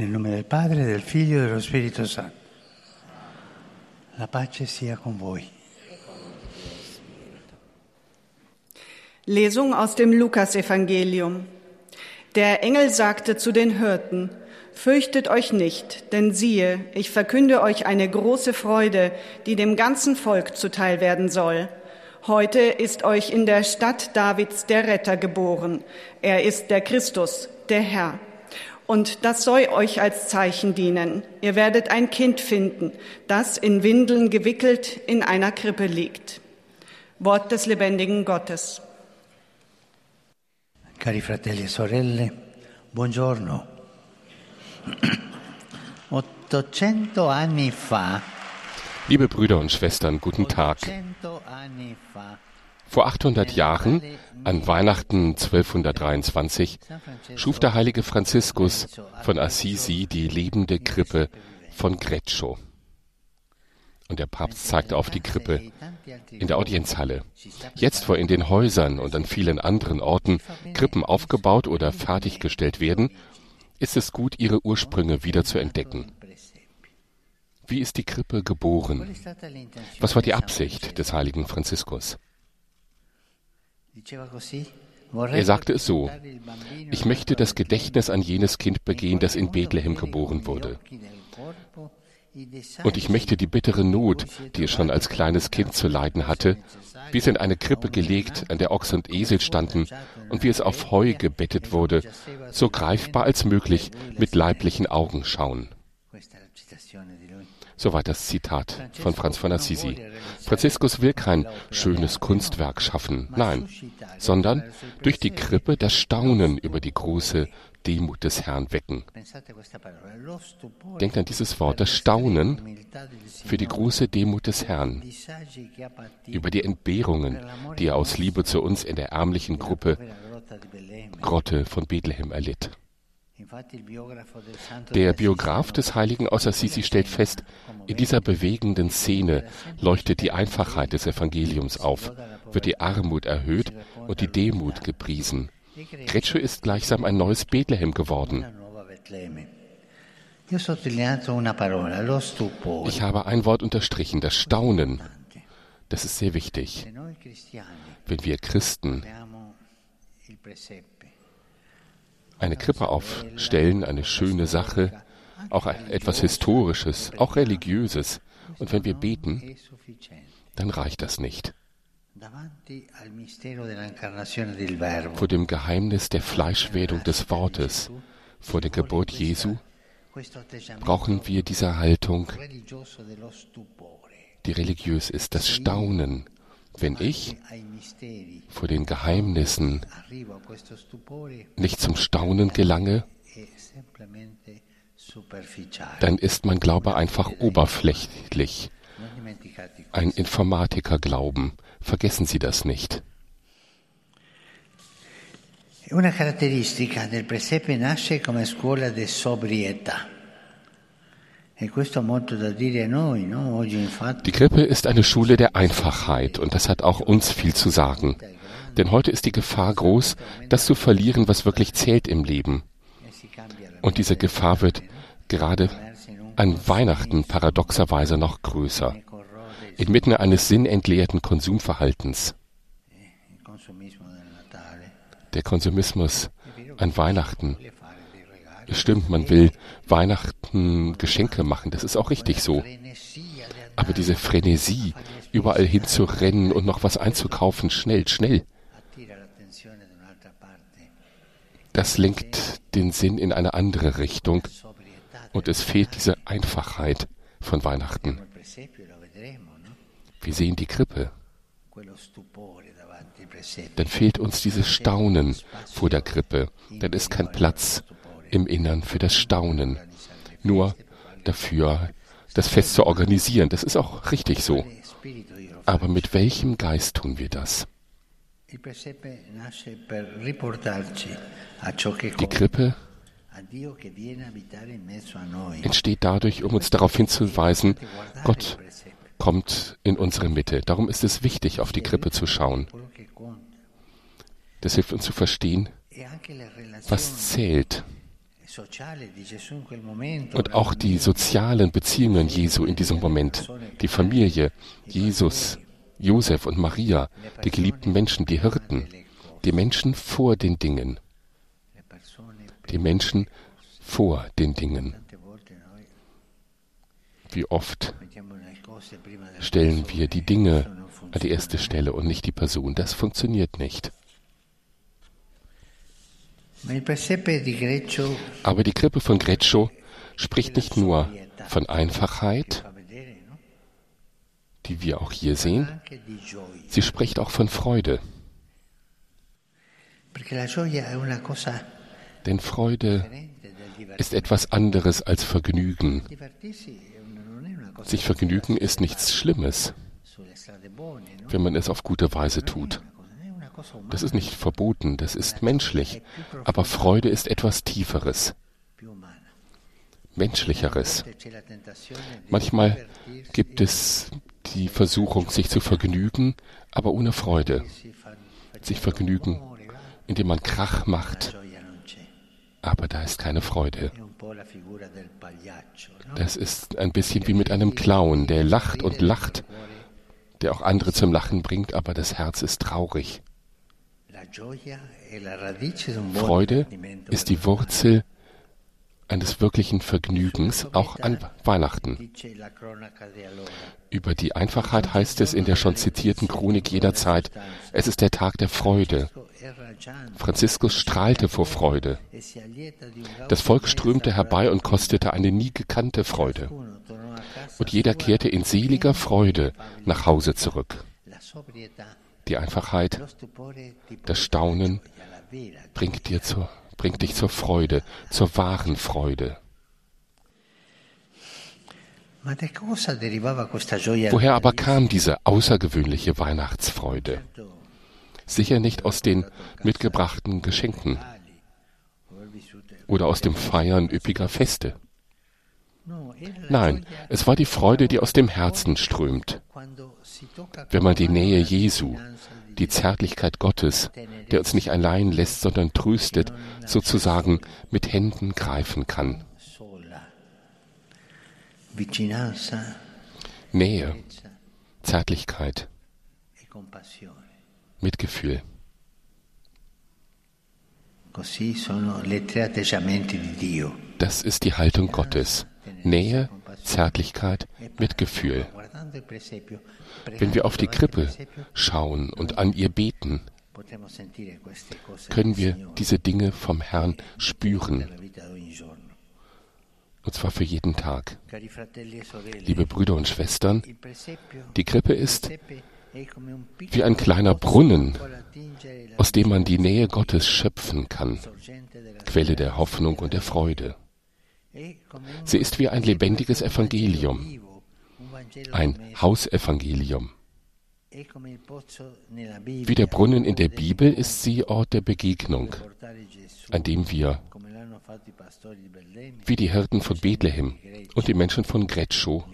Nel nome del Padre, del Figlio e dello Spirito Santo. La pace sia con voi. Lesung aus dem Lukasevangelium. Der Engel sagte zu den Hirten, Fürchtet euch nicht, denn siehe, ich verkünde euch eine große Freude, die dem ganzen Volk zuteil werden soll. Heute ist euch in der Stadt Davids der Retter geboren. Er ist der Christus, der Herr. Und das soll euch als Zeichen dienen. Ihr werdet ein Kind finden, das in Windeln gewickelt in einer Krippe liegt. Wort des lebendigen Gottes. Cari fratelli e sorelle, buongiorno. 800 anni fa, Liebe Brüder und Schwestern, guten Tag. 800 anni fa, Vor 800 Jahren, an Weihnachten 1223, schuf der heilige Franziskus von Assisi die lebende Krippe von Greccio. Und der Papst zeigte auf die Krippe in der Audienzhalle. Jetzt, wo in den Häusern und an vielen anderen Orten Krippen aufgebaut oder fertiggestellt werden, ist es gut, ihre Ursprünge wieder zu entdecken. Wie ist die Krippe geboren? Was war die Absicht des heiligen Franziskus? Er sagte es so, ich möchte das Gedächtnis an jenes Kind begehen, das in Bethlehem geboren wurde. Und ich möchte die bittere Not, die es schon als kleines Kind zu leiden hatte, wie es in eine Krippe gelegt, an der Ochs und Esel standen und wie es auf Heu gebettet wurde, so greifbar als möglich mit leiblichen Augen schauen. Soweit das Zitat von Franz von Assisi. Franziskus will kein schönes Kunstwerk schaffen, nein, sondern durch die Krippe das Staunen über die große Demut des Herrn wecken. Denkt an dieses Wort, das Staunen für die große Demut des Herrn, über die Entbehrungen, die er aus Liebe zu uns in der ärmlichen Gruppe Grotte von Bethlehem erlitt. Der Biograf des Heiligen aus Assisi stellt fest, in dieser bewegenden Szene leuchtet die Einfachheit des Evangeliums auf, wird die Armut erhöht und die Demut gepriesen. Greccio ist gleichsam ein neues Bethlehem geworden. Ich habe ein Wort unterstrichen, das Staunen. Das ist sehr wichtig. Wenn wir Christen eine Krippe aufstellen, eine schöne Sache, auch etwas Historisches, auch Religiöses, und wenn wir beten, dann reicht das nicht. Vor dem Geheimnis der Fleischwerdung des Wortes, vor der Geburt Jesu, brauchen wir diese Haltung, die religiös ist, das Staunen. Wenn ich vor den Geheimnissen nicht zum Staunen gelange, superficiale. dann ist mein Glaube einfach oberflächlich, ein Informatikerglauben. Vergessen Sie das nicht. Una caratteristica del presepe nasce come scuola di sobrietà. Die Krippe ist eine Schule der Einfachheit und das hat auch uns viel zu sagen. Denn heute ist die Gefahr groß, das zu verlieren, was wirklich zählt im Leben. Und diese Gefahr wird gerade an Weihnachten paradoxerweise noch größer. Inmitten eines sinnentleerten Konsumverhaltens. Natale. Der Konsumismus an Weihnachten. Vuole fare dei regali. Es stimmt, man will Weihnachten Geschenke machen, das ist auch richtig so. Aber diese Frenesie, überall hinzurennen und noch was einzukaufen, schnell, schnell, das lenkt den Sinn in eine andere Richtung und es fehlt diese Einfachheit von Weihnachten. Wir sehen die Krippe, dann fehlt uns dieses Staunen vor der Krippe, dann ist kein Platz im Innern für das Staunen, nur dafür, das Fest zu organisieren. Das ist auch richtig so. Aber mit welchem Geist tun wir das? Die Krippe entsteht dadurch, um uns darauf hinzuweisen, Gott kommt in unsere Mitte. Darum ist es wichtig, auf die Krippe zu schauen. Das hilft uns zu verstehen, was zählt. Und auch die sozialen Beziehungen Jesu in diesem Moment, die Familie, Jesus, Josef und Maria, die geliebten Menschen, die Hirten, die Menschen vor den Dingen. Die Menschen vor den Dingen. Wie oft stellen wir die Dinge an die erste Stelle und nicht die Person. Das funktioniert nicht. Aber die Krippe von Greccio spricht nicht nur von Einfachheit, die wir auch hier sehen, sie spricht auch von Freude. Denn Freude ist etwas anderes als Vergnügen. Sich vergnügen ist nichts Schlimmes, wenn man es auf gute Weise tut. Das ist nicht verboten, das ist menschlich. Aber Freude ist etwas Tieferes, Menschlicheres. Manchmal gibt es die Versuchung, sich zu vergnügen, aber ohne Freude. Sich vergnügen, indem man Krach macht, aber da ist keine Freude. Das ist ein bisschen wie mit einem Clown, der lacht und lacht, der auch andere zum Lachen bringt, aber das Herz ist traurig. Freude ist die Wurzel eines wirklichen Vergnügens, auch an Weihnachten. Über die Einfachheit heißt es in der schon zitierten Chronik jener Zeit, es ist der Tag der Freude. Franziskus strahlte vor Freude. Das Volk strömte herbei und kostete eine nie gekannte Freude. Und jeder kehrte in seliger Freude nach Hause zurück die Einfachheit, das Staunen bringt, dir zur, bringt dich zur Freude, zur wahren Freude. Woher aber kam diese außergewöhnliche Weihnachtsfreude? Sicher nicht aus den mitgebrachten Geschenken oder aus dem Feiern üppiger Feste. Nein, es war die Freude, die aus dem Herzen strömt, wenn man die Nähe Jesu, die Zärtlichkeit Gottes, der uns nicht allein lässt, sondern tröstet, sozusagen mit Händen greifen kann. Nähe, Zärtlichkeit, Mitgefühl. Das ist die Haltung Gottes. Nähe, Zärtlichkeit, Mitgefühl. Wenn wir auf die Krippe schauen und an ihr beten, können wir diese Dinge vom Herrn spüren. Und zwar für jeden Tag. Liebe Brüder und Schwestern, die Krippe ist wie ein kleiner Brunnen, aus dem man die Nähe Gottes schöpfen kann, Quelle der Hoffnung und der Freude. Sie ist wie ein lebendiges Evangelium, ein Hausevangelium. Wie der Brunnen in der Bibel ist sie Ort der Begegnung, an dem wir, wie die Hirten von Bethlehem und die Menschen von Greccio,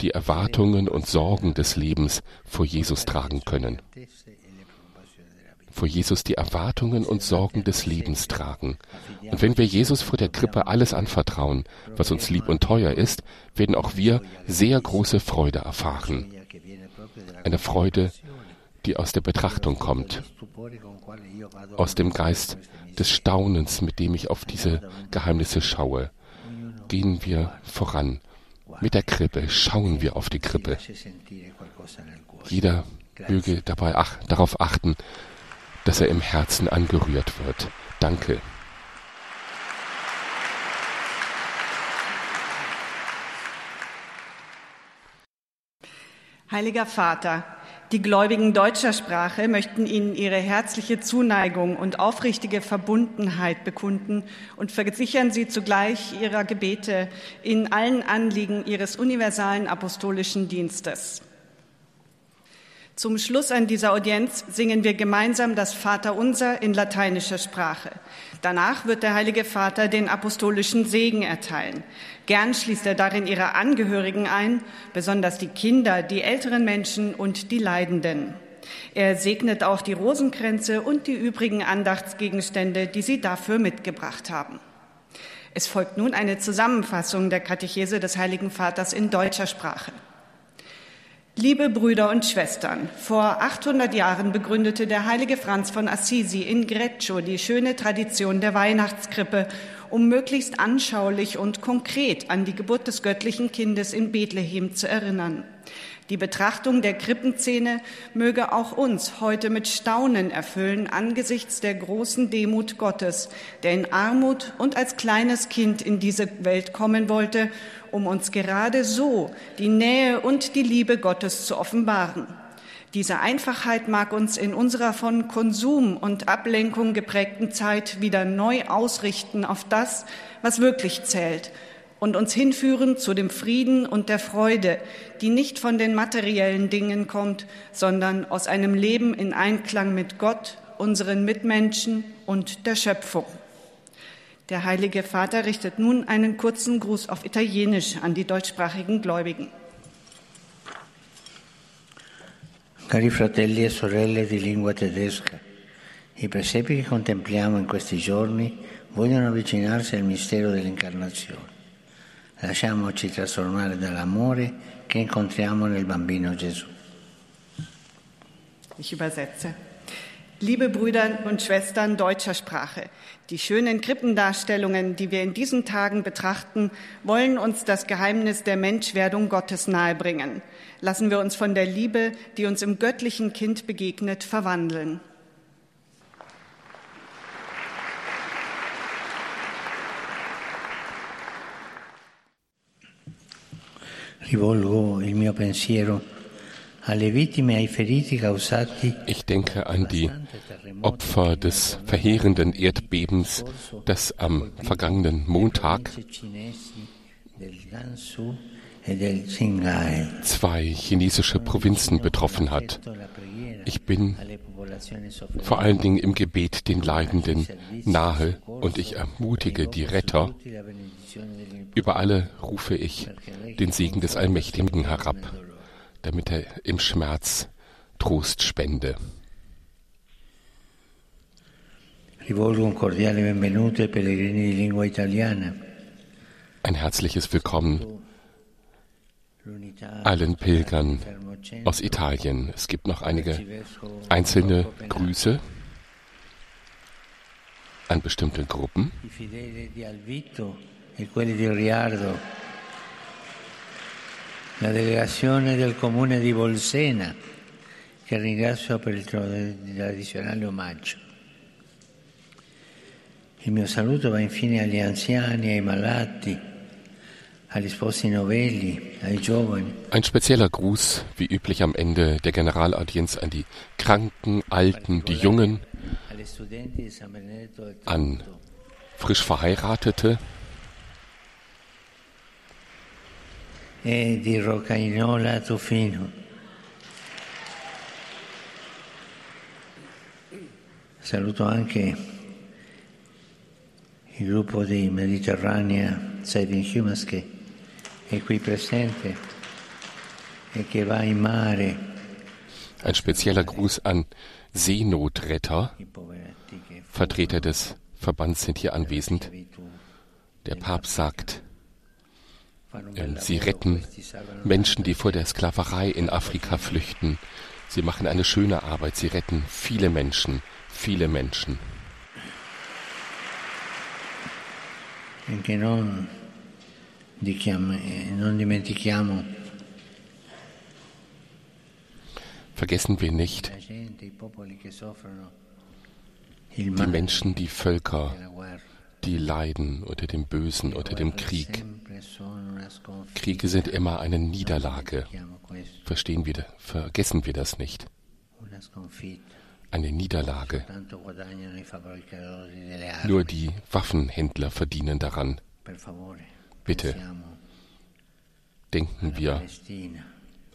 die Erwartungen und Sorgen des Lebens vor Jesus tragen können vor Jesus die Erwartungen und Sorgen des Lebens tragen. Und wenn wir Jesus vor der Krippe alles anvertrauen, was uns lieb und teuer ist, werden auch wir sehr große Freude erfahren. Eine Freude, die aus der Betrachtung kommt, aus dem Geist des Staunens, mit dem ich auf diese Geheimnisse schaue. Gehen wir voran. Mit der Krippe schauen wir auf die Krippe. Jeder möge dabei ach, darauf achten, dass er im Herzen angerührt wird. Danke. Heiliger Vater, die Gläubigen deutscher Sprache möchten Ihnen ihre herzliche Zuneigung und aufrichtige Verbundenheit bekunden und versichern Sie zugleich Ihrer Gebete in allen Anliegen Ihres universalen apostolischen Dienstes. Zum Schluss an dieser Audienz singen wir gemeinsam das Vaterunser in lateinischer Sprache. Danach wird der Heilige Vater den apostolischen Segen erteilen. Gern schließt er darin ihre Angehörigen ein, besonders die Kinder, die älteren Menschen und die Leidenden. Er segnet auch die Rosenkränze und die übrigen Andachtsgegenstände, die sie dafür mitgebracht haben. Es folgt nun eine Zusammenfassung der Katechese des Heiligen Vaters in deutscher Sprache. Liebe Brüder und Schwestern, vor 800 Jahren begründete der heilige Franz von Assisi in Greccio die schöne Tradition der Weihnachtskrippe, um möglichst anschaulich und konkret an die Geburt des göttlichen Kindes in Bethlehem zu erinnern. Die Betrachtung der Krippenszene möge auch uns heute mit Staunen erfüllen angesichts der großen Demut Gottes, der in Armut und als kleines Kind in diese Welt kommen wollte, um uns gerade so die Nähe und die Liebe Gottes zu offenbaren. Diese Einfachheit mag uns in unserer von Konsum und Ablenkung geprägten Zeit wieder neu ausrichten auf das, was wirklich zählt, und uns hinführen zu dem Frieden und der Freude, die nicht von den materiellen Dingen kommt, sondern aus einem Leben in Einklang mit Gott, unseren Mitmenschen und der Schöpfung. Der Heilige Vater richtet nun einen kurzen Gruß auf Italienisch an die deutschsprachigen Gläubigen. Cari fratelli e sorelle di lingua tedesca, i presepi che contempliamo in questi giorni vogliono avvicinarsi al mistero dell'incarnazione. Lasciamoci trasformare dall'amore che incontriamo nel bambino Gesù. Ich übersetze. Liebe Brüder und Schwestern deutscher Sprache, die schönen Krippendarstellungen, die wir in diesen Tagen betrachten, wollen uns das Geheimnis der Menschwerdung Gottes nahebringen. Lassen wir uns von der Liebe, die uns im göttlichen Kind begegnet, verwandeln. Rivolgo il mio pensiero alle vittime e Ich denke an die Opfer des verheerenden Erdbebens, das am vergangenen Montag zwei chinesische Provinzen betroffen hat. Ich bin vor allen Dingen im Gebet den Leidenden nahe und ich ermutige die Retter. Über alle rufe ich den Segen des Allmächtigen herab, damit er im Schmerz Trost spende. Ein herzliches Willkommen allen Pilgern aus Italien. Es gibt noch einige einzelne Grüße an bestimmte Gruppen. La delegazione del comune di Bolsena, che ringrazio per il tradizionale omaggio. Il mio saluto va infine agli anziani, ai malati, agli sposi novelli, ai giovani. Ein spezieller Gruß, wie üblich am Ende der Generalaudienz, an die Kranken, Alten, die Jungen, an frisch Verheiratete e. Saluto anche il gruppo di Mediterranea Saving Humans che è qui presente e che va in mare Ein spezieller Gruß an Seenotretter. Vertreter des Verbands sind hier anwesend. Der Papst sagt, ähm, sie retten Menschen, die vor der Sklaverei in Afrika flüchten. Sie machen eine schöne Arbeit. Sie retten viele Menschen, viele Menschen. e Vergessen wir nicht die Menschen, die Völker, guerra. die leiden unter dem Bösen, unter dem Krieg. Kriege sind immer eine Niederlage. Verstehen wir, vergessen wir das nicht. Eine Niederlage. Nur die Waffenhändler verdienen daran. Bitte. Denken wir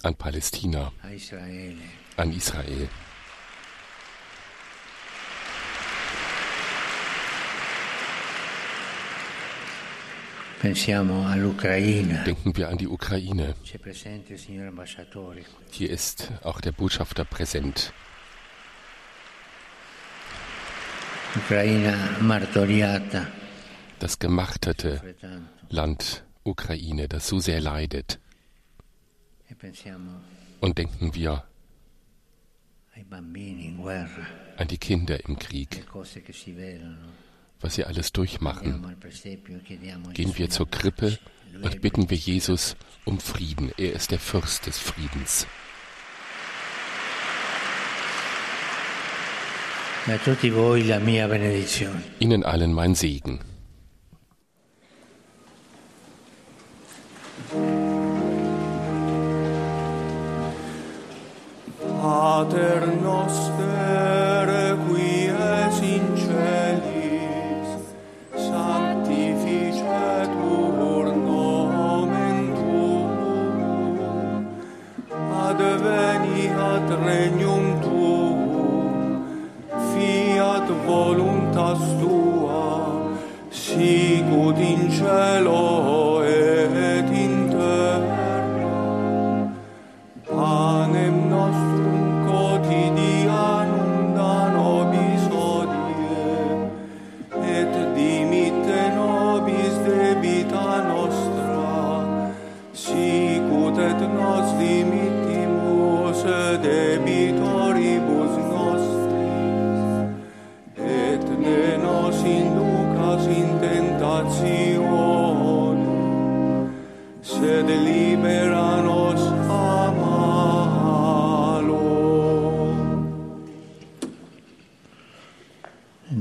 an Palästina, an Israel. Denken wir an die Ukraine. Hier ist auch der Botschafter präsent. Ucraina martoriata, Das gemachtete Land Ukraine, das so sehr leidet. Und denken wir an die Kinder im Krieg, was sie alles durchmachen. Gehen wir zur Krippe und bitten wir Jesus um Frieden. Er ist der Fürst des Friedens. Ihnen allen mein Segen. Pater noster, qui es in celis, sanctificetur nomen tuum, adveniat regnum tuum, fiat voluntas tua, sicut in cielo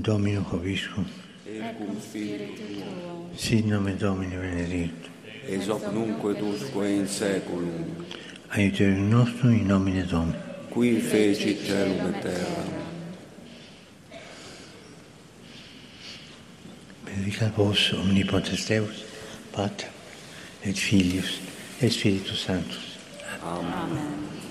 Domino Hoviscum, Et cum spiritu tuo, sit nomen Domini benedictum, ex hoc nunc et usque in saeculum, aiuterium nostrum in nomine Domini. qui fecit celum et terra. Benedicat vos omnipotens Deus, Pater, et Filius, et Spiritus Sanctus. Amen.